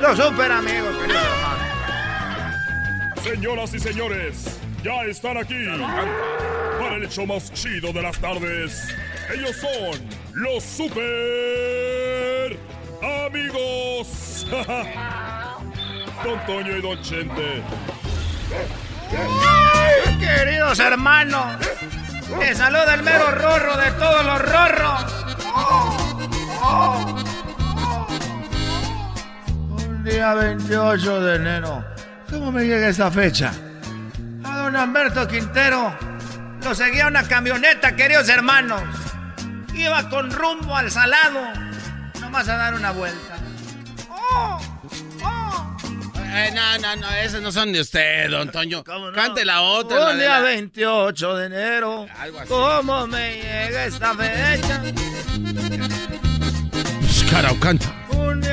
Los super amigos, queridos hermanos. Señoras y señores, ya están aquí para el hecho más chido de las tardes. Ellos son los super amigos. Don Toño y Don Chente. queridos hermanos, les saluda el mero rorro de todos los rorros. Día 28 de enero. ¿Cómo me llega esa fecha? A don Alberto Quintero lo seguía una camioneta, queridos hermanos. Iba con rumbo al salado, nomás a dar una vuelta. ¡Oh! ¡Oh! Eh, no, no, no, esas no son de usted, don Toño. Cante la otra. Un día 28 de enero. ¿Cómo me llega esta fecha? Pues, canta.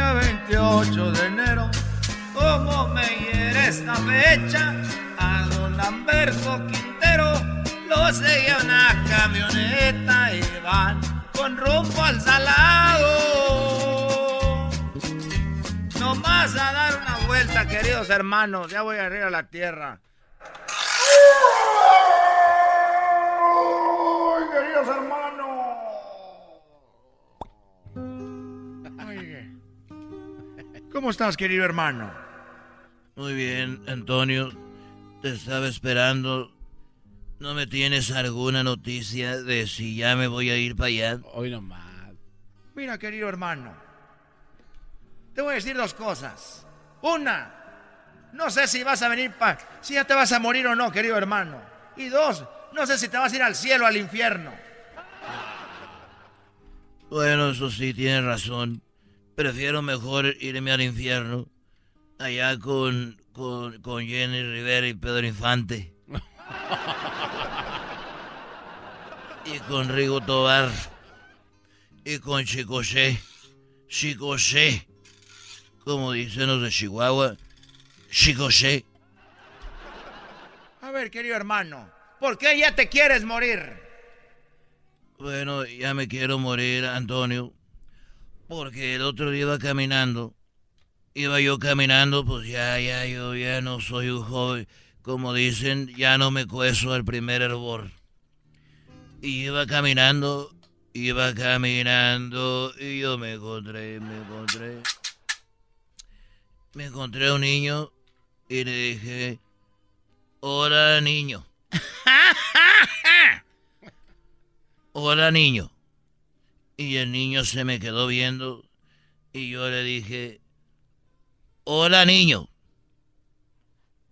Un día 28 de enero. ¿Cómo me llega esta fecha? A don Lamberto Quintero lo seguía una camioneta y van con rumbo al salado. No más a dar una vuelta, queridos hermanos. Ya voy a arriba a la tierra. ¿Cómo estás, querido hermano? Muy bien, Antonio. Te estaba esperando. ¿No me tienes alguna noticia de si ya me voy a ir para allá? Hoy nomás. Mira, querido hermano. Te voy a decir dos cosas. Una, no sé si vas a venir para... Si ya te vas a morir o no, querido hermano. Y dos, no sé si te vas a ir al cielo o al infierno. Bueno, eso sí, tienes razón. Prefiero mejor irme al infierno. Allá con, con, con Jenny Rivera y Pedro Infante. y con Rigo Tobar. Y con Chicoché. Chicoché. Como dicen los de Chihuahua. Chicoché. A ver, querido hermano. ¿Por qué ya te quieres morir? Bueno, ya me quiero morir, Antonio. Porque el otro día iba caminando. Iba yo caminando, pues ya, ya, yo ya no soy un joven. Como dicen, ya no me cueso al primer hervor. Y iba caminando, iba caminando, y yo me encontré, me encontré. Me encontré a un niño y le dije, hola niño. hola niño. Y el niño se me quedó viendo y yo le dije, hola niño.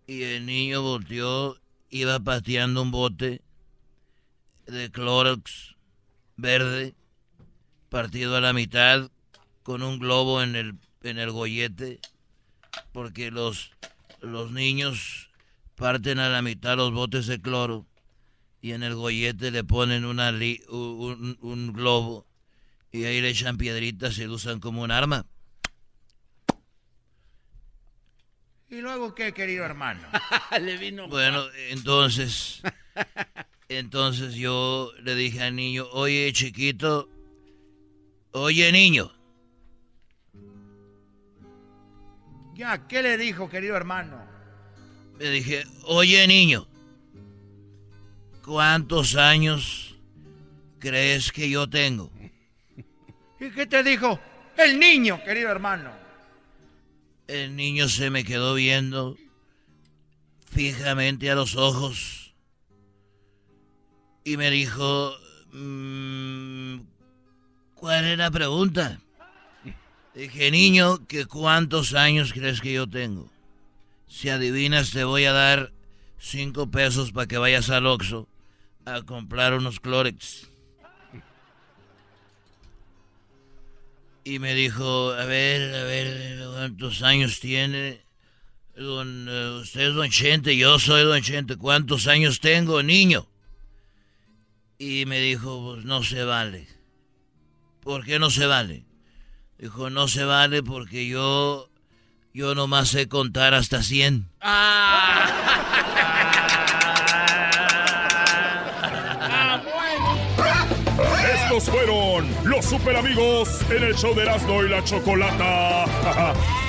Y el niño volteó, iba pateando un bote de Clorox verde, partido a la mitad, con un globo en el, en el gollete, porque los, los niños parten a la mitad los botes de cloro y en el gollete le ponen una un, un globo y ahí le echan piedritas y lo usan como un arma. ¿Y luego qué, querido hermano? le vino. Bueno, entonces. Entonces yo le dije al niño, oye chiquito, oye niño. Ya, ¿qué le dijo, querido hermano? Le dije, oye niño, ¿cuántos años crees que yo tengo? ¿Y qué te dijo el niño, querido hermano? El niño se me quedó viendo fijamente a los ojos y me dijo, mm, ¿cuál es la pregunta? Dije, niño, ¿que ¿cuántos años crees que yo tengo? Si adivinas, te voy a dar cinco pesos para que vayas al Oxxo a comprar unos Clorex. Y me dijo, a ver, a ver, ¿cuántos años tiene? Don, eh, usted es don Chente, yo soy don Chente. ¿Cuántos años tengo, niño? Y me dijo, pues no se vale. ¿Por qué no se vale? Dijo, no se vale porque yo, yo nomás sé contar hasta 100. Fueron los super amigos en el show de Erasmo y la Chocolata.